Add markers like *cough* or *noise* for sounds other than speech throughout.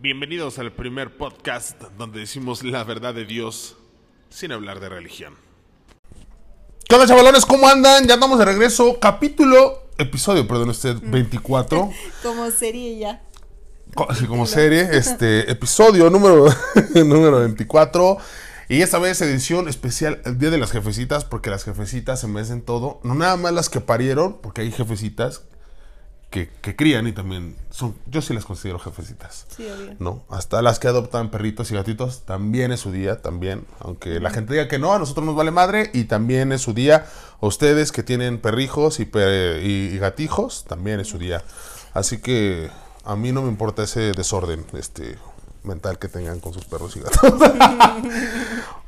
Bienvenidos al primer podcast donde decimos la verdad de Dios sin hablar de religión. ¿Qué onda, chavalones? ¿Cómo andan? Ya andamos de regreso. Capítulo, episodio, perdón, usted, 24. *laughs* Como serie ya. Co- como serie, *laughs* este, episodio número, *laughs* número 24. Y esta vez edición especial, el Día de las Jefecitas, porque las jefecitas se merecen todo. No nada más las que parieron, porque hay jefecitas que, que crían y también son, yo sí las considero jefecitas. Sí, obvio. ¿no? Hasta las que adoptan perritos y gatitos, también es su día, también. Aunque la gente diga que no, a nosotros nos vale madre y también es su día. A ustedes que tienen perrijos y, per- y- y gatijos, también es su día. Así que a mí no me importa ese desorden este, mental que tengan con sus perros y gatos. *laughs*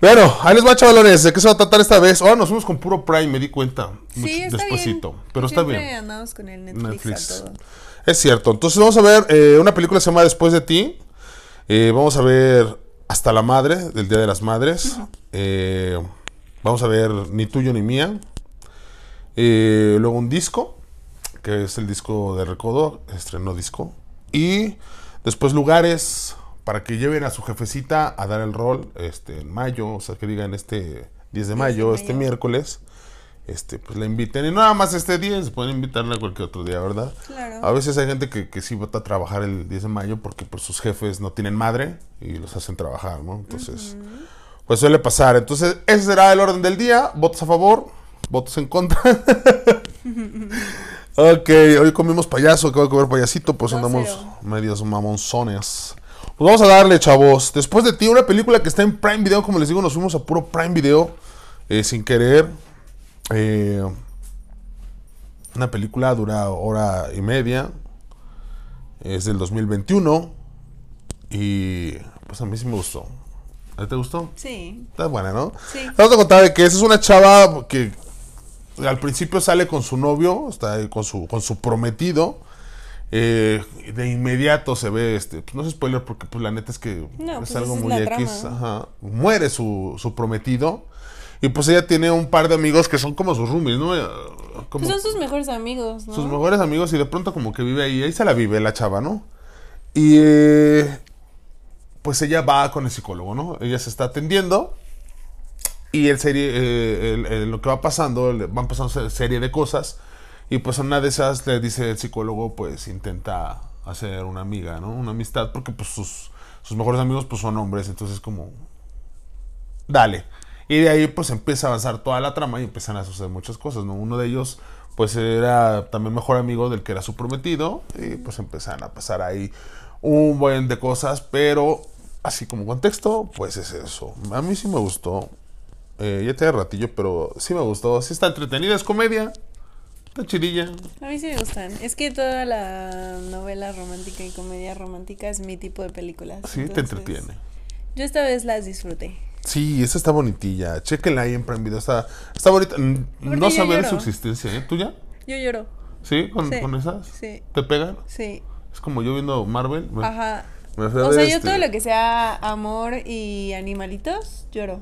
bueno, ahí les va, chavalones. ¿De qué se va a tratar esta vez? Ahora nos fuimos con puro Prime, me di cuenta. Sí, está despuesito. bien. Pero está bien. andamos con el Netflix, Netflix. a todo. Es cierto. Entonces vamos a ver eh, una película que se llama Después de ti. Eh, vamos a ver Hasta la Madre, del Día de las Madres. Eh, vamos a ver Ni tuyo ni mía. Eh, luego un disco, que es el disco de Recodo, estrenó disco. Y después lugares para que lleven a su jefecita a dar el rol este, en mayo, o sea, que digan este 10 de mayo, de este miércoles. Este, pues la inviten. Y no nada más este día, se pueden invitarla cualquier otro día, ¿verdad? Claro. A veces hay gente que, que sí va a trabajar el 10 de mayo porque pues, sus jefes no tienen madre y los hacen trabajar, ¿no? Entonces, pues suele pasar. Entonces, ese será el orden del día. Votos a favor, votos en contra. *laughs* ok, hoy comimos payaso, acabo de comer payasito, pues andamos cero. medios mamonzones. Pues vamos a darle, chavos. Después de ti, una película que está en Prime Video, como les digo, nos fuimos a puro Prime Video eh, sin querer. Eh, una película dura hora y media. Es del 2021. Y pues a mí sí me gustó. ¿A ti te gustó? Sí. Está buena, ¿no? Sí. Vamos a contar de que esa es una chava que al principio sale con su novio, está ahí con su, con su prometido. Eh, de inmediato se ve, este, pues no es spoiler porque pues la neta es que No, es pues algo muy X. ajá. Muere su, su prometido. Y pues ella tiene un par de amigos que son como sus roomies, ¿no? Eh, Como Pues son sus mejores amigos, ¿no? sus mejores amigos y de pronto como que vive ahí, ahí se la vive la chava, ¿no? Y eh, pues ella va con el psicólogo, ¿no? Ella se está atendiendo y el serie, eh, el- el- lo que va pasando, van pasando se- serie de cosas y pues una de esas le dice el psicólogo, pues intenta hacer una amiga, ¿no? Una amistad porque pues sus, sus mejores amigos pues son hombres, entonces como dale. Y de ahí pues empieza a avanzar toda la trama y empiezan a suceder muchas cosas, ¿no? Uno de ellos pues era también mejor amigo del que era su prometido y pues empiezan a pasar ahí un buen de cosas, pero así como contexto, pues es eso. A mí sí me gustó. Eh, ya tiene ratillo, pero sí me gustó. Sí está entretenida, es comedia. Está chidilla. A mí sí me gustan. Es que toda la novela romántica y comedia romántica es mi tipo de películas. Sí, te entretiene. Yo esta vez las disfruté. Sí, esa está bonitilla. Chequenla ahí en Prime Video. Está, está bonita. No saber su existencia, ¿eh? ¿Tú ya? Yo lloro. ¿Sí? ¿Con, Sí. con esas? Sí. ¿Te pegan? Sí. Es como yo viendo Marvel. me- Ajá. me O sea, yo este- todo lo que sea amor y animalitos, lloro.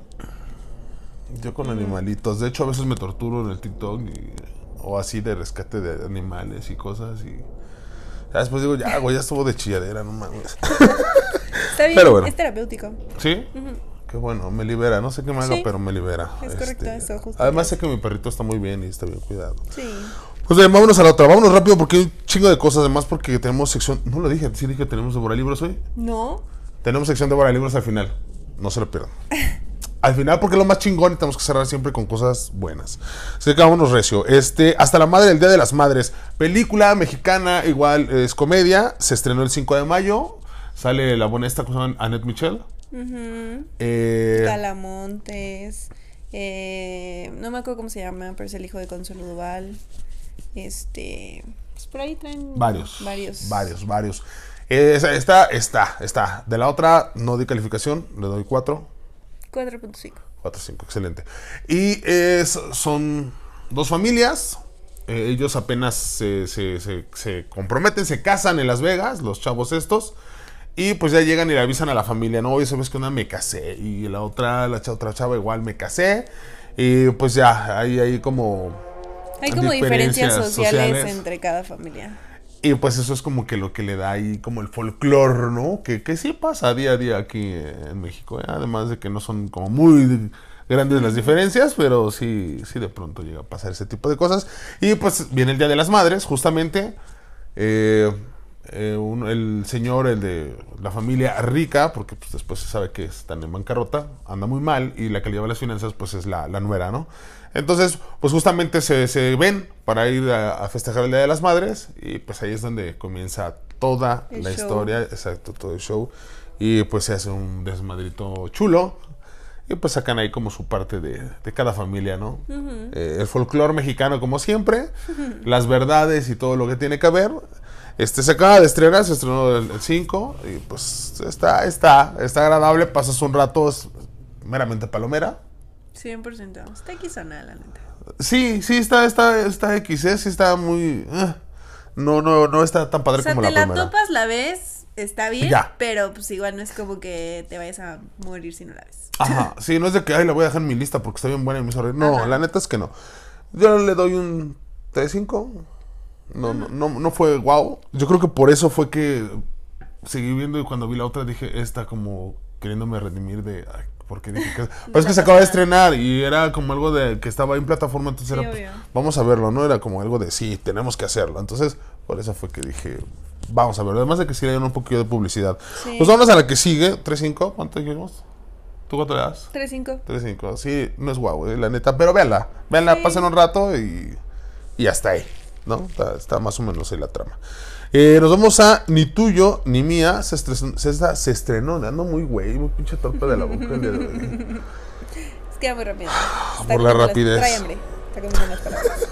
Yo con animalitos. De hecho, a veces me torturo en el TikTok y- o así de rescate de animales y cosas. Y ya después digo, ya, güey, ya estuvo de chilladera, no mames. Está bien, Pero bueno. es terapéutico. ¿Sí? Qué bueno, me libera. No sé qué me haga, Sí. pero me libera. Este, Es correcto eso, justo. Además, sé que mi perrito está muy bien y está bien cuidado. Sí. Pues bien, vámonos a la otra. Vámonos rápido porque hay un chingo de cosas. Además, porque tenemos sección. No lo dije, sí dije que tenemos de libros hoy. No. Tenemos sección de libros al final. No se lo pierdan. *laughs* Al final, porque es lo más chingón y tenemos que cerrar siempre con cosas buenas. Así que vámonos recio. Este, Hasta la madre del Día de las Madres. Película mexicana, igual es comedia. Se estrenó el 5 de mayo. Sale la buena esta cosa, Annette Michel. Ujú. Eh, Talamontes. Eh, no me acuerdo cómo se llama, pero es el hijo de Consuelo Duval. Este. Pues por ahí traen. varios. Varios. Varios, varios. Eh, Esta, está, está. De la otra, no di calificación. Le doy 4. 4.5. 4, 5, excelente. Y es- son dos familias. eh, ellos apenas se, se- se- se comprometen, se casan en Las Vegas, los chavos estos. Y pues ya llegan y le avisan a la familia, no, oye, sabes que una me casé. Y la otra, la otra chava igual me casé. Y pues ya, hay ahí como... Hay como diferencias Diferencias sociales, sociales. entre cada familia. Y pues eso es como que lo que le da ahí como el folclore, ¿no? Que, que sí pasa día a día aquí en México. ¿eh? Además de que no son como muy grandes las diferencias, pero sí, sí de pronto llega a pasar ese tipo de cosas. Y pues viene el Día de las Madres, justamente. Eh, eh, un- el señor, el de la familia rica, porque pues, después se sabe que están en bancarrota, anda muy mal y la le lleva las finanzas pues es la, la nuera, ¿no? Entonces, pues justamente se, se ven para ir a, a festejar el Día de las Madres y pues ahí es donde comienza toda El la show. historia, exacto, todo el show y pues se hace un desmadrito chulo y pues sacan ahí como su parte de, de cada familia, ¿no? Eh, el folclore mexicano como siempre, las verdades y todo lo que tiene que haber. Este se acaba de estrenar, se estrenó el 5 y pues está, está, está agradable, pasas un rato es meramente palomera. 100%. Está aquí zona, la neta. Sí, sí, está, está, está X, ¿eh? sí está muy... eh, no, no, no está tan padre O sea, como te la la primera. topas, la ves, está bien, Ya. pero pues igual no es como que te vayas a morir si no la ves. Ajá, sí, no es de que, ay, la voy a dejar en mi lista porque está bien buena y me hizo reír. No, Ajá. la neta es que no. Yo le doy un 3-5. No, no, no, no fue wow. Yo creo que por eso fue que seguí viendo y cuando vi la otra dije, esta como queriéndome redimir de, ay, ¿por qué dije que...? *laughs* Pero es que se acaba de estrenar y era como algo de que estaba en plataforma, entonces Sí, era, pues, vamos a verlo, ¿no? Era como algo de, sí, tenemos que hacerlo. Entonces, por eso fue que dije, vamos a verlo. Además de que sí le dieron un poquito de publicidad. Sí. Pues vamos a la que sigue, 3-5, ¿cuánto dijimos? ¿Tú cuánto le das? 3-5. 3-5, sí, no es guau, eh, la neta, pero véanla, véanla, Sí. pasen un rato y, y hasta ahí, ¿no? Está, está más o menos ahí la trama. Eh, nos vamos a Ni tuyo ni mía, se, estres- se, estrenó, ando muy güey, muy pinche torpe de la boca el día de hoy. *laughs* Es que muy rápido. por Está la las- rapidez. Trae hambre. Está comiendo unas palabras.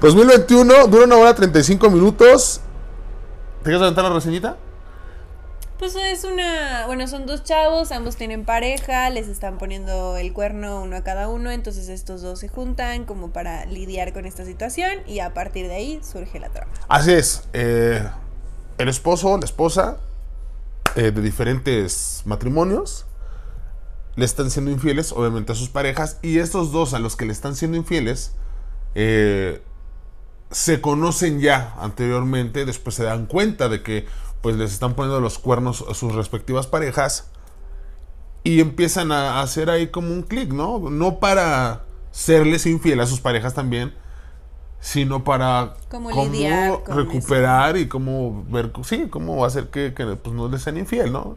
2021, dura una hora 35 minutos. ¿Te quieres aventar la reseñita? Pues es una, bueno, son dos chavos, ambos tienen pareja, les están poniendo el cuerno uno a cada uno, entonces estos dos se juntan como para lidiar con esta situación y a partir de ahí surge la trama. Así es. eh, el esposo, la esposa, eh, de diferentes matrimonios, le están siendo infieles, obviamente, a sus parejas. Y estos dos a los que le están siendo infieles, eh, se conocen ya anteriormente. Después se dan cuenta de que pues les están poniendo los cuernos a sus respectivas parejas. Y empiezan a hacer ahí como un clic, ¿no? No para serles infiel a sus parejas también, sino para Cómo lidiar recuperar y cómo ver, sí, cómo hacer que, que, pues, no les sean infiel, ¿no?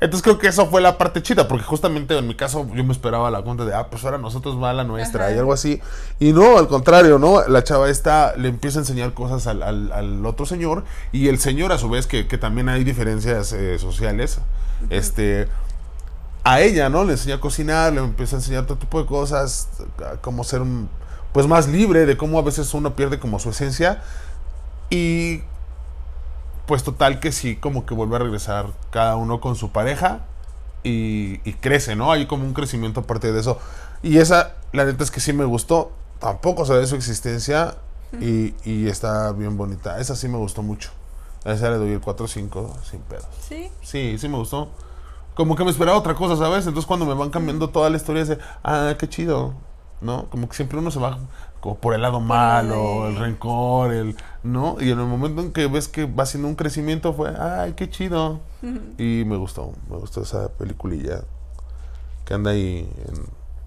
Entonces creo que eso fue la parte chida, porque justamente en mi caso yo me esperaba la cuenta de, ah, pues ahora nosotros va la nuestra Ajá. y algo así. Y no, al contrario, ¿no? La chava esta le empieza a enseñar cosas al, al- al otro señor y el señor a su vez, que, que también hay diferencias eh, sociales, este a ella, ¿no? Le enseña a cocinar, le empieza a enseñar todo tipo de cosas, cómo ser un, pues más libre, de cómo a veces uno pierde como su esencia. Y pues total que sí, como que vuelve a regresar cada uno con su pareja y, y crece, ¿no? Hay como un crecimiento aparte de eso. Y esa, la neta es que sí me gustó. Tampoco sabía su existencia y, y está bien bonita. Esa sí me gustó mucho. A esa le doy el 4-5 sin pedos. ¿Sí? Sí, sí me gustó. Como que me esperaba otra cosa, ¿sabes? Entonces cuando me van cambiando toda la historia es de, ah, qué chido, ¿no? Como que siempre uno se va como por el lado malo, el rencor, el, ¿no? Y en el momento en que ves que va haciendo un crecimiento fue, ay, qué chido. *laughs* Y me gustó, me gustó esa peliculilla que anda ahí en,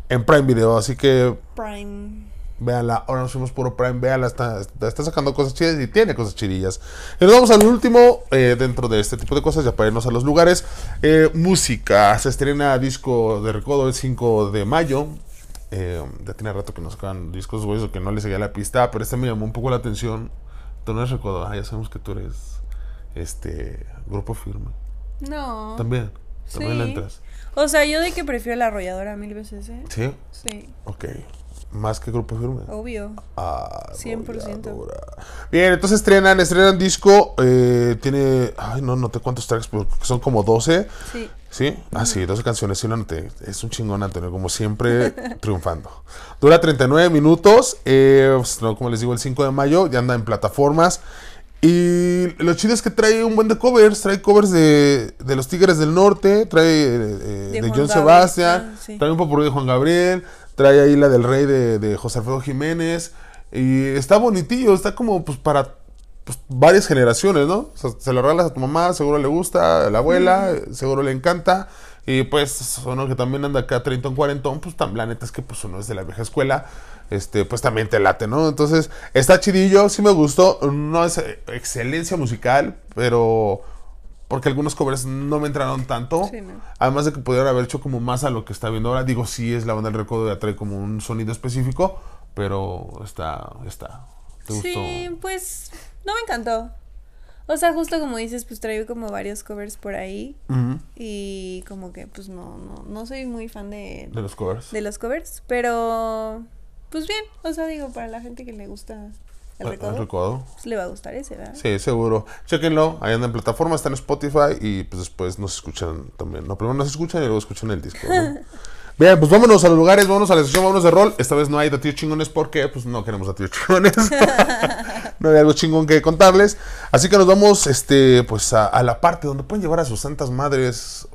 en Prime Video, así que Prime. Véanla, ahora nos fuimos puro Prime, véanla, está, está sacando cosas chidas y tiene cosas chidillas. Y nos vamos al último, eh, dentro de este tipo de cosas, ya para irnos a los lugares. Eh, música, se estrena disco de recodo el 5 de mayo. Eh, ya tiene rato que nos sacan discos, güey, o que no le seguía la pista, pero este me llamó un poco la atención. Tú no eres recodo, ah, ya sabemos que tú eres este grupo firme. No. También, también le Sí. entras. O sea, yo de que prefiero la arrolladora mil veces, ¿eh? ¿Sí? Sí, Ok. Más que grupo firme. obvio. Ah, 100%. arrolladora. Bien, entonces estrenan, estrenan disco. eh, tiene. Ay, no noté cuántos tracks, pero son como 12. Sí. ¿Sí? Ah, sí, 12 canciones. Sí, lo noté. Es un chingón, Antonio, como siempre, *laughs* triunfando. Dura 39 minutos. Eh, pues, no, como les digo, el 5 de mayo. Ya anda en plataformas. Y lo chido es que trae un buen de covers. Trae covers de, de los Tigres del Norte. Trae eh, eh, de, John Gabriel. Sebastián. Ah, sí. Trae un popurrí de Juan Gabriel. Trae ahí la del Rey de, de José Alfredo Jiménez. Y está bonitillo. Está como pues para pues, varias generaciones, ¿no? O sea, se lo regalas a tu mamá, seguro le gusta, a la abuela, seguro le encanta. Y pues uno que también anda acá 30 o 40, pues tan, la neta es que pues uno es de la vieja escuela, este, pues también te late, ¿no? Entonces, está chidillo, sí me gustó, no es eh, excelencia musical, pero porque algunos covers no me entraron tanto. Sí, no. Además de que pudieron haber hecho como más a lo que está viendo ahora. Digo, sí es la banda del recodo, ya trae como un sonido específico, pero está, está. ¿Te gustó? Sí, pues no me encantó. O sea, justo como dices, pues traigo como varios covers por ahí. Y como que pues no, no, no soy muy fan de, De los covers. de los covers. Pero pues bien, o sea, digo, para la gente que le gusta el El recodo, recodo. pues le va a gustar ese, ¿verdad? Sí, seguro. Chequenlo, ahí anda en plataforma, está en Spotify y pues después nos escuchan también. No, primero nos escuchan y luego escuchan el disco. ¿no? *laughs* Bien, pues vámonos a los lugares, vámonos a la sesión, vámonos de rol. Esta vez no hay de tíos chingones porque pues no queremos a tíos chingones. *laughs* no hay algo chingón que contarles. Así que nos vamos este, pues a, a la parte donde pueden llevar a sus santas madres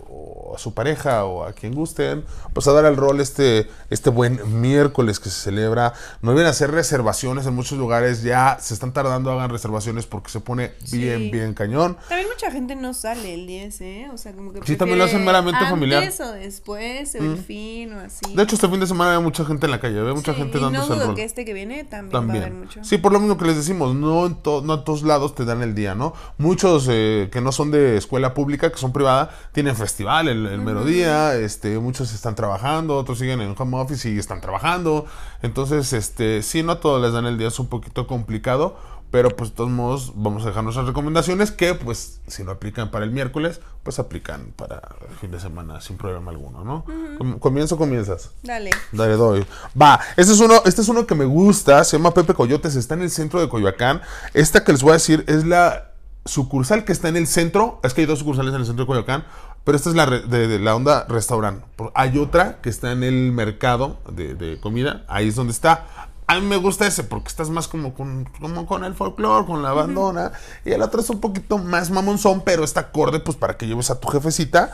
o a su pareja o a quien gusten, pues a dar el rol este, este buen miércoles que se celebra. No olviden hacer reservaciones en muchos lugares, ya se están tardando, hagan reservaciones porque se pone bien, Sí. bien cañón. También mucha gente no sale el 10, ¿eh? O sea, como que Sí, también lo hacen meramente familiar. O después, o el fin o así. De hecho, este fin de semana hay mucha gente en la calle, hay mucha Sí, gente y no dándose el dudo rol. que este que viene también, va a haber mucho. Sí, por lo mismo que les decimos, no en, to- no en todos lados te dan el día, ¿no? Muchos eh, que no son de escuela pública, que son privada, tienen festival el, el mero día, este, muchos están trabajando, otros siguen en home office y están trabajando. Entonces, este, sí, no a todos les dan el día, es un poquito complicado, pero pues de todos modos vamos a dejar nuestras recomendaciones que pues si no aplican para el miércoles, pues aplican para el fin de semana sin problema alguno, ¿no? Com- ¿Comienzo o comienzas? Dale. Dale, doy. Va, este es uno, este es uno que me gusta, se llama Pepe Coyotes, está en el centro de Coyoacán. Esta que les voy a decir es la sucursal que está en el centro. Es que hay dos sucursales en el centro de Coyoacán, pero esta es la de, de la onda restaurante. Hay otra que está en el mercado de, de comida, ahí es donde está. A mí me gusta ese porque estás más como con, como con el folclore, con la bandona. Y el otro es un poquito más mamonzón, pero está acorde pues para que lleves a tu jefecita.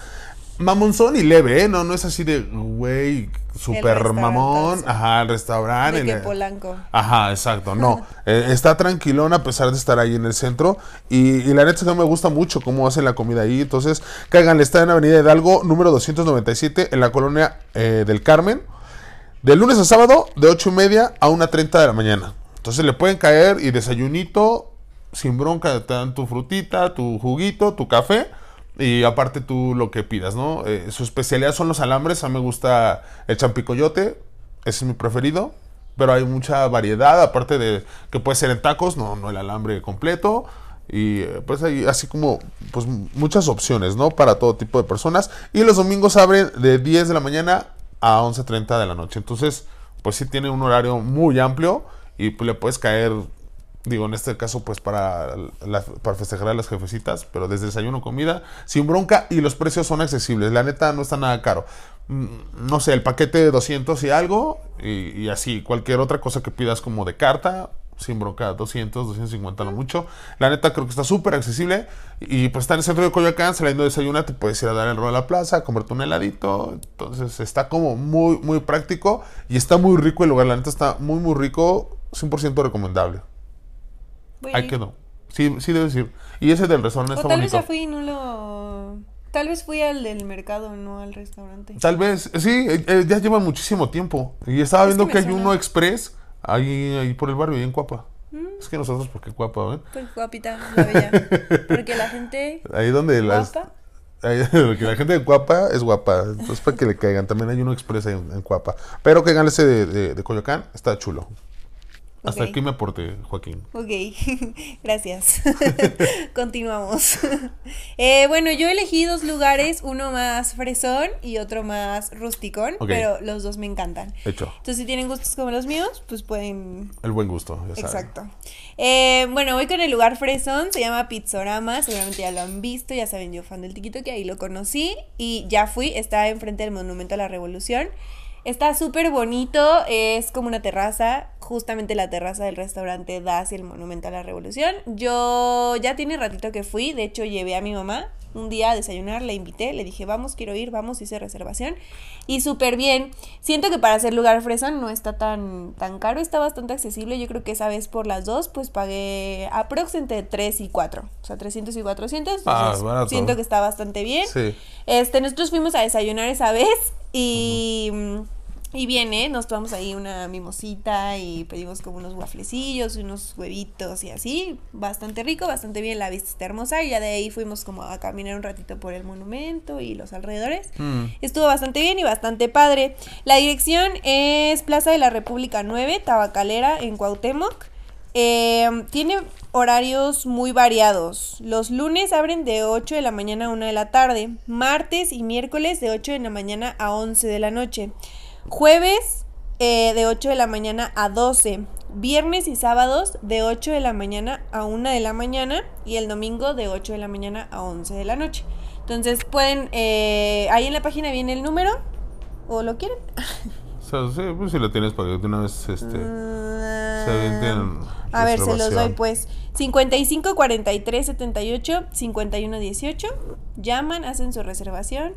Mamonzón y leve, ¿eh? No, no es así de, güey, super mamón. Ajá, el restaurante. De que el- Polanco. Ajá, exacto, no. *laughs* Eh, está tranquilón a pesar de estar ahí en el centro. Y, y la neta es que me gusta mucho cómo hacen la comida ahí. Entonces, cáiganle, está en Avenida Hidalgo, número 297, en la colonia eh, del Carmen. De lunes a sábado, de 8 y media a 1.30 de la mañana. Entonces le pueden caer y desayunito, sin bronca, te dan tu frutita, tu juguito, tu café. Y aparte tú lo que pidas, ¿no? Eh, su especialidad son los alambres. A mí me gusta el champicoyote. Ese es mi preferido. Pero hay mucha variedad. Aparte de que puede ser en tacos, no, no el alambre completo. Y eh, pues hay así como pues muchas opciones, ¿no? Para todo tipo de personas. Y los domingos abren de 10 de la mañana a 11.30 de la noche. Entonces, pues sí tiene un horario muy amplio. Y pues le puedes caer Digo, en este caso, pues para, para festejar a las jefecitas, pero desde desayuno, comida, sin bronca y los precios son accesibles. La neta no está nada caro. Mm, No sé, el paquete de 200 y algo, y, así, cualquier otra cosa que pidas como de carta, sin bronca, 200, 250 lo mucho. La neta creo que está súper accesible. Y pues está en el centro de Coyoacán, saliendo de te puedes ir a dar el rol a la plaza, comerte un heladito. Entonces está como muy, muy práctico y está muy rico el lugar. La neta está muy, muy rico, 100% recomendable. Voy. Ahí quedó. Sí, sí debes ir. Y ese del restaurante O está tal vez bonito. ya fui y no lo... Tal vez fui al del mercado, no al restaurante. Tal vez, sí, eh, eh, ya llevan muchísimo tiempo. Y estaba Es viendo que hay suena. uno express ahí, ahí por el barrio, ahí en Cuapa. Mm. Es que nosotros, porque Cuapa, ¿eh? Pues guapita, la bella. Porque la gente Ahí donde las. *laughs* porque la gente de Cuapa es guapa. Entonces, para que le caigan. También hay uno express ahí en, en Cuapa. Pero que ese de, de, de Coyoacán, está chulo. Hasta aquí me aporté, Joaquín. Ok, *laughs* gracias. *laughs* Continuamos. *laughs* Eh, bueno, yo elegí dos lugares, uno más fresón y otro más rusticón, Ok. pero los dos me encantan. Hecho. Entonces, si tienen gustos como los míos, pues pueden... El buen gusto, ya. Exacto. Eh, bueno, voy con el lugar fresón, se llama Pizzorama, seguramente ya lo han visto, ya saben, yo fan del tiquito que ahí lo conocí y ya fui, está enfrente del Monumento a la Revolución. Está súper bonito, es como una terraza, justamente la terraza del restaurante da hacia el Monumento a la Revolución. Yo ya tiene ratito que fui, de hecho llevé a mi mamá un día a desayunar, le invité, le dije, vamos, quiero ir, vamos, hice reservación. Y súper bien. Siento que para hacer lugar fresa no está tan, tan caro, está bastante accesible. Yo creo que esa vez por las dos, pues pagué aprox entre 3 y 4. O sea, 300 y 400. Ah, barato. siento que está bastante bien. Sí. Este, nosotros fuimos a desayunar esa vez y, y viene, nos tomamos ahí una mimosita y pedimos como unos wafflecillos, unos huevitos y así, bastante rico, bastante bien, la vista está hermosa y ya de ahí fuimos como a caminar un ratito por el monumento y los alrededores. Mm. Estuvo bastante bien y bastante padre. La dirección es Plaza de la República 9, Tabacalera, en Cuauhtémoc. Eh, tiene horarios muy variados. Los lunes abren de 8 de la mañana a 1 de la tarde. Martes y miércoles de 8 de la mañana a 11 de la noche. Jueves eh, de 8 de la mañana a 12. Viernes y sábados de 8 de la mañana a 1 de la mañana. Y el domingo de 8 de la mañana a 11 de la noche. Entonces pueden... eh, ahí en la página viene el número. ¿O lo quieren? O sea, sí, pues si lo tienes para que una vez este, se avienten A ver, se los doy pues. 55 43 78 51 18. Llaman, hacen su reservación.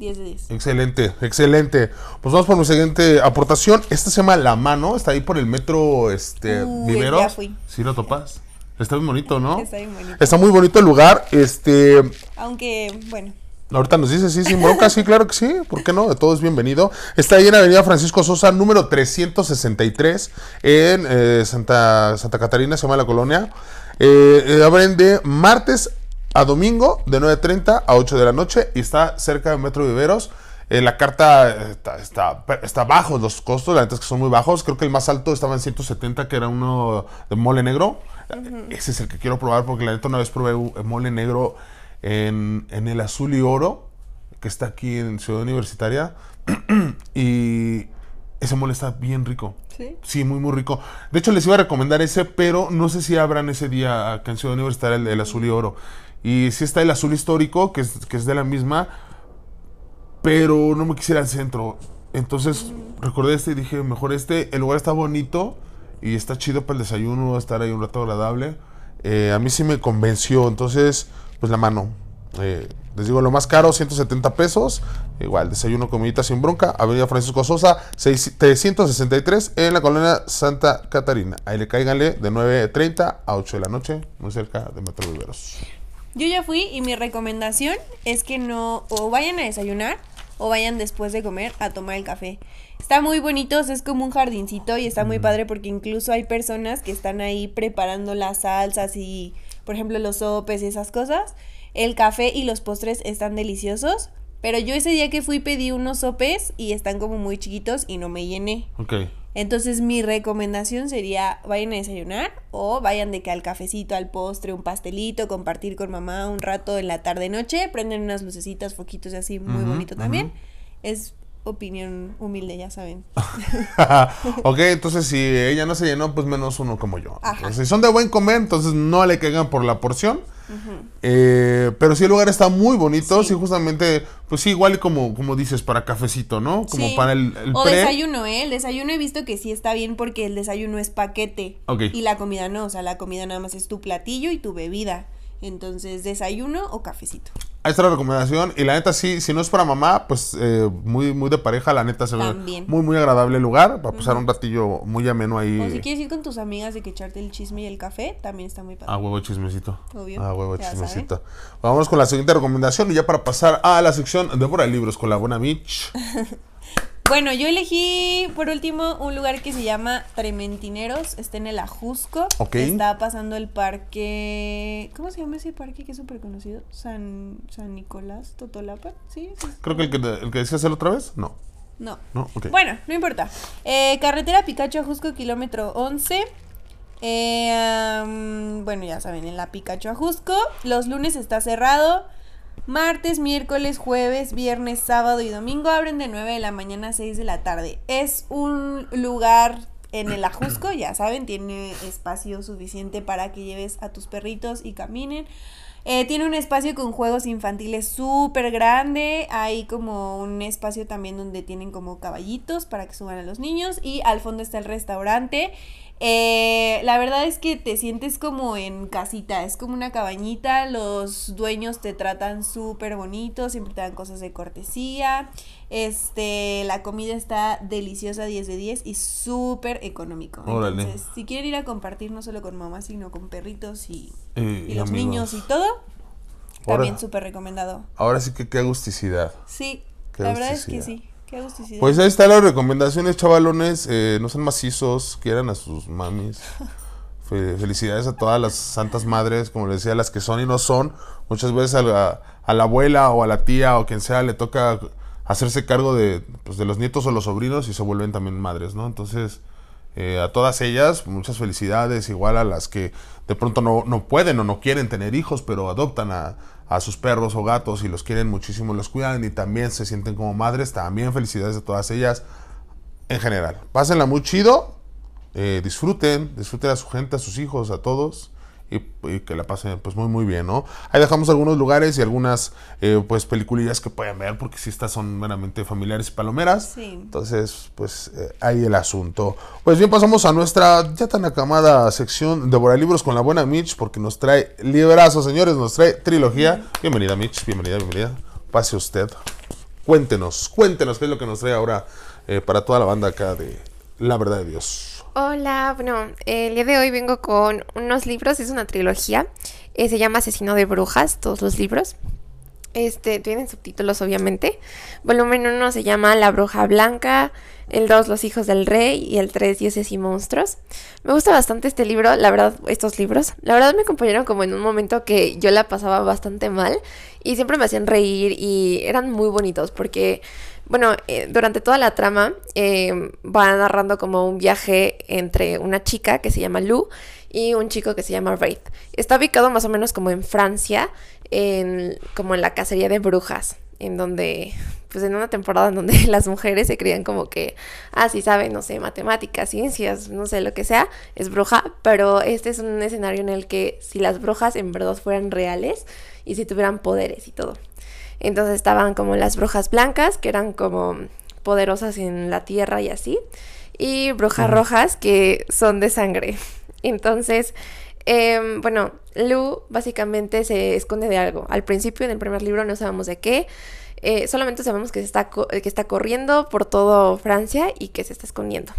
10 de 10. Excelente, excelente. Pues vamos por mi siguiente aportación. Esta se llama La Mano, está ahí por el metro este, Uy, Viveros. ya fui. Sí, lo topas. Está muy bonito, ¿no? Está bien bonito. Está muy bonito el lugar. Este, Aunque, bueno. ahorita nos dice, sí, sin bronca, sí, claro que sí. ¿Por qué no? De todo es bienvenido. Está ahí en Avenida Francisco Sosa, número 363, en eh, Santa, Santa Catarina, se llama la colonia. Eh, eh, abren de martes a domingo, de 9.30 a 8 de la noche, y está cerca del Metro Viveros. Eh, la carta eh, está, está, está bajo los costos, la neta es que son muy bajos. Creo que el más alto estaba en 170, que era uno de mole negro. Ese es el que quiero probar porque la neta una vez probé un- mole negro en, en el azul y oro, que está aquí en Ciudad Universitaria. *clears throat* y ese mole está bien rico. ¿Sí? Sí, muy, muy rico. De hecho, les iba a recomendar ese, pero no sé si abran ese día acá en Ciudad Universitaria el, el azul y oro. Y sí está el azul histórico, que es, que es de la misma, pero no me quisiera el centro. Entonces recordé este y dije, mejor este. El lugar está bonito y está chido para el desayuno, estar ahí un rato agradable. Eh, a mí sí me convenció, entonces, pues la mano. Eh, les digo, lo más caro, 170 pesos. Igual, desayuno, comidita sin bronca. Avenida Francisco Sosa, 6 363 en la colonia Santa Catarina. Ahí le cáiganle de 9.30 a 8 de la noche, muy cerca de Metro Viveros. Yo ya fui y mi recomendación es que no o vayan a desayunar o vayan después de comer a tomar el café. Está muy bonito, o sea, es como un jardincito y está muy padre porque incluso hay personas que están ahí preparando las salsas y, por ejemplo, los sopes y esas cosas. El café y los postres están deliciosos, pero yo ese día que fui pedí unos sopes y están como muy chiquitos y no me llené. Ok. Entonces mi recomendación sería vayan a desayunar o vayan de que al cafecito, al postre, un pastelito, compartir con mamá un rato en la tarde noche, prenden unas lucecitas, foquitos y así, muy bonito también. Es opinión humilde, ya saben. *laughs* ok, entonces si ella no se llenó, pues menos uno como yo. Ajá. Entonces, si son de buen comer, entonces no le caigan por la porción. Eh, pero sí, el lugar está muy bonito. Sí, Sí. justamente, pues sí, igual y como, como dices, para cafecito, ¿no? Como Sí. para el, el o pre. desayuno, ¿eh? El desayuno he visto que sí está bien porque el desayuno es paquete. Y la comida no, o sea, la comida nada más es tu platillo y tu bebida. Entonces, desayuno o cafecito. Ahí está la recomendación. Y la neta, sí, si no es para mamá, pues eh, muy, muy de pareja, la neta se ve muy, muy agradable el lugar. Para pasar un ratillo muy ameno ahí. O si quieres ir con tus amigas de que echarte el chisme y el café, también está muy padre. A huevo chismecito. Obvio, A huevo ya chismecito. Vamos con la siguiente recomendación y ya para pasar a la sección de Bora Libros con la buena Mitch. *laughs* Bueno, yo elegí por último un lugar que se llama Trementineros, está en el Ajusco. Ok. Está pasando el parque. ¿Cómo se llama ese parque que es súper conocido? San, San Nicolás, Totolapa. ¿Sí? sí. Creo que el que, el que decías otra vez, no. No. No, ok. Bueno, no importa. Eh, carretera Picacho Ajusco, kilómetro 11. Eh, bueno, ya saben, en la Picacho Ajusco. Los lunes está cerrado. Martes, miércoles, jueves, viernes, sábado y domingo abren de 9 de la mañana a 6 de la tarde. Es un lugar en el Ajusco, ya saben, tiene espacio suficiente para que lleves a tus perritos y caminen. Eh, tiene un espacio con juegos infantiles súper grande. Hay como un espacio también donde tienen como caballitos para que suban a los niños. Y al fondo está el restaurante. Eh, la verdad es que te sientes como en casita, es como una cabañita, los dueños te tratan súper bonito, siempre te dan cosas de cortesía, este, la comida está deliciosa 10 de 10 y súper económico. Órale. Entonces, si quieren ir a compartir no solo con mamá, sino con perritos y, y y los amigos. niños y todo, Ahora- también súper recomendado. Ahora sí que qué agusticidad. Sí, Qué la verdad es que sí, qué. Pues ahí están las recomendaciones, chavalones. Eh, no sean macizos, quieran a sus mamis. Fe- Felicidades a todas las santas madres, como les decía, las que son y no son. Muchas veces a la, a la abuela o a la tía o quien sea le toca hacerse cargo de, pues, de los nietos o los sobrinos y se vuelven también madres, ¿no? Entonces, eh, a todas ellas, muchas felicidades, igual a las que de pronto no, no pueden o no quieren tener hijos, pero adoptan a, a sus perros o gatos y los quieren muchísimo, los cuidan y también se sienten como madres, también felicidades a todas ellas en general. Pásenla muy chido, eh, disfruten, disfruten a su gente, a sus hijos, a todos. Y, y que la pasen pues muy muy bien, ¿no? Ahí dejamos algunos lugares y algunas eh, pues peliculillas que pueden ver porque si estas son meramente familiares y palomeras. Sí. Entonces, pues eh, ahí el asunto. Pues bien, pasamos a nuestra ya tan acamada sección de libros con la buena Mitch porque nos trae librazos, señores, nos trae trilogía. Bienvenida Mitch, bienvenida, bienvenida. Pase usted. Cuéntenos, cuéntenos qué es lo que nos trae ahora eh, para toda la banda acá de La Verdad de Dios. Hola, bueno, el día de hoy vengo con unos libros, es una trilogía, eh, se llama Asesino de Brujas, todos los libros. Este, tienen subtítulos obviamente. Volumen 1 se llama La Bruja Blanca, el 2 Los Hijos del Rey y el 3 Dioses y Monstruos. Me gusta bastante este libro, la verdad, estos libros. La verdad me acompañaron como en un momento que yo la pasaba bastante mal y siempre me hacían reír y eran muy bonitos porque bueno, eh, durante toda la trama eh, va narrando como un viaje entre una chica que se llama Lou y un chico que se llama Wraith. Está ubicado más o menos como en Francia, en, como en la cacería de brujas, en donde, pues en una temporada en donde *laughs* las mujeres se creían como que, ah, sí saben, no sé, matemáticas, ciencias, no sé, lo que sea, es bruja, pero este es un escenario en el que si las brujas en verdad fueran reales y si tuvieran poderes y todo. Entonces estaban como las brujas blancas, que eran como poderosas en la tierra y así, y brujas rojas, que son de sangre. *laughs* Entonces, eh, bueno, Lu básicamente se esconde de algo. Al principio, en el primer libro, no sabemos de qué. Eh, solamente sabemos que, se está que está corriendo por todo Francia y que se está escondiendo.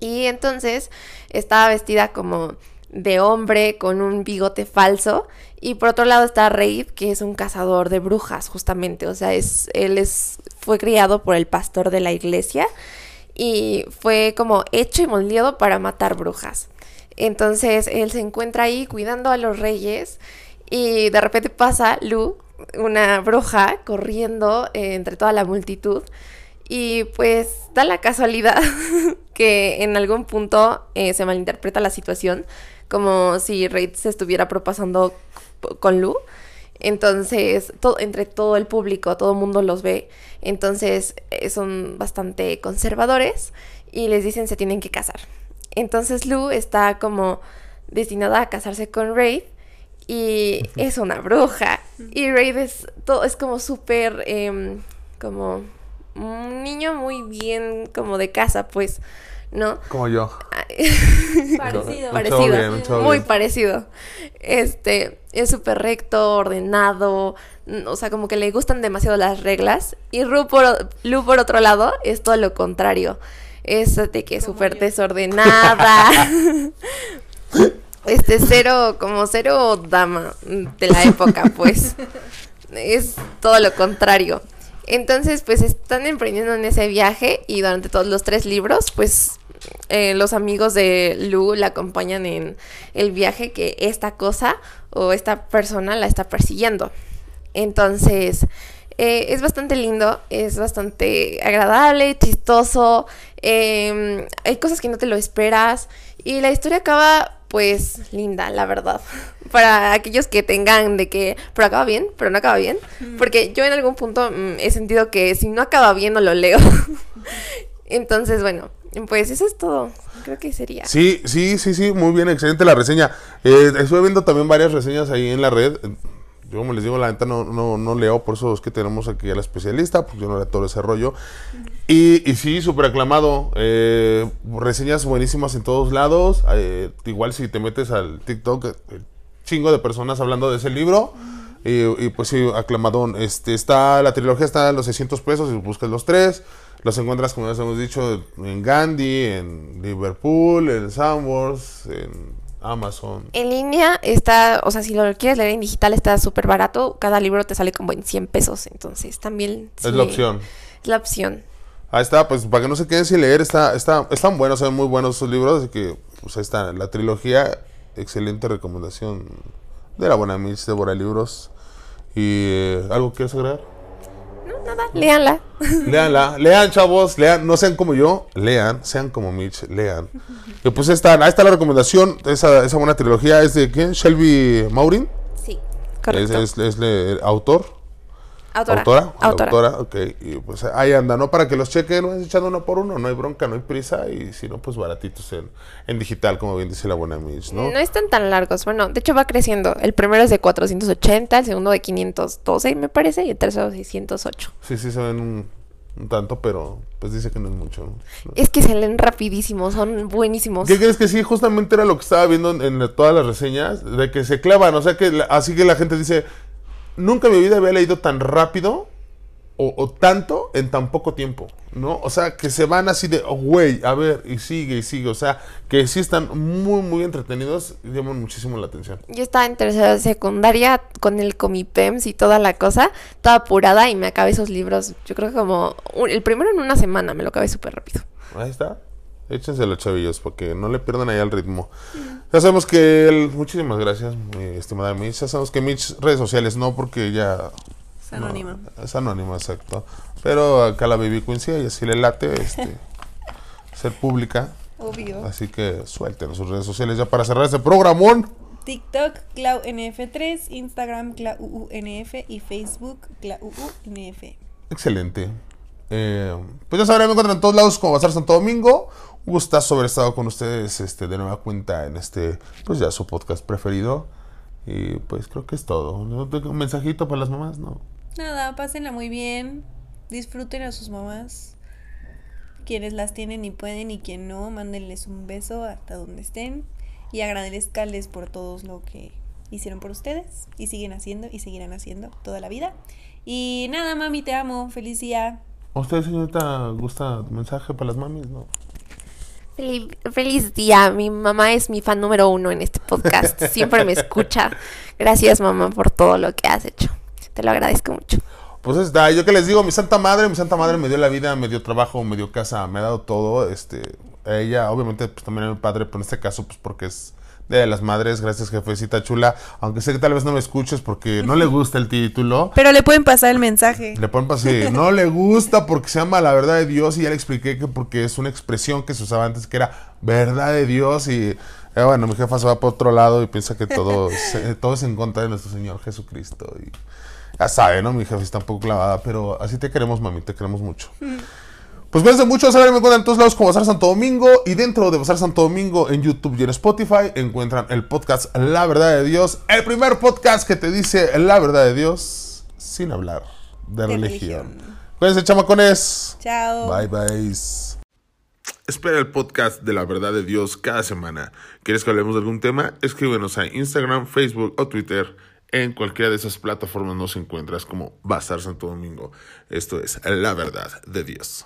Y entonces estaba vestida como de hombre con un bigote falso. Y por otro lado está Reid, que es un cazador de brujas, justamente. O sea, es, él es, fue criado por el pastor de la iglesia y fue como hecho y moldeado para matar brujas. Entonces él se encuentra ahí cuidando a los reyes y de repente pasa Lu, una bruja, corriendo eh, entre toda la multitud. Y pues da la casualidad *laughs* que en algún punto eh, se malinterpreta la situación, como si Reid se estuviera propasando con Lu. Entonces, todo, entre todo el público, todo el mundo los ve. Entonces, eh, son bastante conservadores y les dicen se tienen que casar. Entonces, Lu está como destinada a casarse con Raid y es una bruja. Y Raid es, todo, es como súper, em, como un niño muy bien, como de casa, pues, ¿no? Como yo. *laughs* Parecido. Parecido, bien, muy bien. parecido. Este, es súper recto, ordenado, mm, o sea, como que le gustan demasiado las reglas. Y Ru por, Lu, por otro lado, es todo lo contrario. Es de que es súper desordenada. *laughs* este, cero, como cero dama de la época, pues. Es todo lo contrario. Entonces, pues están emprendiendo en ese viaje y durante todos los tres libros, pues eh, los amigos de Lu la acompañan en el viaje que esta cosa o esta persona la está persiguiendo. Entonces, eh, es bastante lindo, es bastante agradable, chistoso, eh, hay cosas que no te lo esperas y la historia acaba pues linda, la verdad. *laughs* Para aquellos que tengan de que, pero acaba bien, pero no acaba bien. Porque yo en algún punto mm, he sentido que si no acaba bien no lo leo. *laughs* Entonces, bueno, pues eso es todo. Creo que sería. Sí, sí, sí, sí, muy bien, excelente la reseña. Eh, estuve viendo también varias reseñas ahí en la red. yo como les digo, la neta no, no, no leo, por eso es que tenemos aquí a la especialista, porque yo no leo todo ese rollo. Y, sí, súper aclamado. eh, reseñas buenísimas en todos lados. eh, igual si te metes al TikTok, eh, chingo de personas hablando de ese libro. Y, y, pues sí, aclamadón. Este, está, la trilogía está en los 600 pesos y buscas los tres. Los encuentras, como ya hemos dicho, en Gandhi, en Liverpool, en Sandworth, en Amazon. En línea está, o sea, si lo quieres leer en digital está súper barato. Cada libro te sale como en 100 pesos. Entonces también... Es la opción. Es la opción. Ahí está, pues para que no se queden sin leer, está, está, están buenos, son muy buenos esos libros, así que pues ahí está, la trilogía, excelente recomendación de la buena Miss de Bora Libros. Y eh, algo quieres agregar? No, nada, léanla. Leanla, lean chavos, lean, no sean como yo, lean, sean como Mitch, lean. Y pues ahí está, ahí está la recomendación, esa, esa buena trilogía es de quién, Shelby Maurin, Sí, es, correcto. es, es el autor. Autora. ¿Autora? Autora. autora, ok. Y pues ahí anda, ¿no? Para que los chequen, no echando uno por uno, no hay bronca, no hay prisa. Y si no, pues baratitos en, en digital, como bien dice la buena Miss, ¿no? ¿no? están tan largos. Bueno, de hecho va creciendo. El primero es de 480, el segundo de 512, me parece, y el tercero de 608. Sí, sí, se ven un, un tanto, pero pues dice que no es mucho. ¿no? Es que se leen rapidísimo, son buenísimos. ¿Qué crees que sí? Justamente era lo que estaba viendo en, en todas las reseñas, de que se clavan, o sea que la- así que la gente dice, nunca en mi vida había leído tan rápido o, o tanto en tan poco tiempo, ¿no? O sea, que se van así de, oh, güey, a ver, y sigue y sigue, o sea, que sí están muy, muy entretenidos y llaman muchísimo la atención. Yo estaba en tercera secundaria con el Comipems y toda la cosa, toda apurada y me acabé esos libros, yo creo que como un- el primero en una semana, me lo acabé súper rápido. Ahí está. Échenselo, chavillos, porque no le pierdan ahí el ritmo. Ya sabemos que... el- muchísimas gracias, mi estimada Mitch. Ya sabemos que Mitch, redes sociales no, porque ya... Es anónima. no, es anónima, exacto. Pero acá la Baby Queen sí, y así le late este, *laughs* ser pública. Obvio. Así que suelten sus redes sociales ya para cerrar este programón. TikTok, ClauNF3, Instagram, ClauUNF y Facebook, ClauUNF. Excelente. Eh, pues ya sabrán, me encuentran en todos lados como Bazar Santo Domingo. Gustazo haber estado con ustedes este, de nueva cuenta en este, pues ya su podcast preferido. Y pues creo que es todo. ¿No tengo un mensajito para las mamás? No. Nada, pásenla muy bien. Disfruten a sus mamás. Quienes las tienen y pueden y quien no, mándenles un beso hasta donde estén. Y agradezcanles por todo lo que hicieron por ustedes. Y siguen haciendo y seguirán haciendo toda la vida. Y nada, mami, te amo. Feliz día. ¿A usted, señorita, gusta mensaje para las mamis? No. Feliz, feliz día, mi mamá es mi fan número uno en este podcast, *laughs* siempre me escucha. Gracias mamá por todo lo que has hecho, te lo agradezco mucho. Pues está, yo que les digo, mi santa madre, mi santa madre me dio la vida, me dio trabajo, me dio casa, me ha dado todo. Este, ella, obviamente, pues también a mi padre, pero en este caso, pues porque es de las madres, gracias jefecita chula. Aunque sé que tal vez no me escuches porque no le gusta el título. Pero le pueden pasar el mensaje. Le ponen así, no le gusta porque se llama la verdad de Dios y ya le expliqué que porque es una expresión que se usaba antes que era verdad de Dios y eh, bueno, mi jefa se va por otro lado y piensa que todo, *laughs* eh, todo es en contra de nuestro Señor Jesucristo y ya sabe, ¿no? Mi jefa está un poco clavada, pero así te queremos, mami, te queremos mucho. Pues cuídense mucho, saben, me encuentran en todos lados como Bazar Santo Domingo y dentro de Bazar Santo Domingo en YouTube y en Spotify encuentran el podcast La Verdad de Dios, el primer podcast que te dice la verdad de Dios sin hablar de, De religión. religión. Cuídense, chamacones. Chao. Bye, bye. Espera el podcast de la verdad de Dios cada semana. ¿Quieres que hablemos de algún tema? Escríbenos a Instagram, Facebook o Twitter. En cualquiera de esas plataformas nos encuentras como Bazar Santo Domingo. Esto es la verdad de Dios.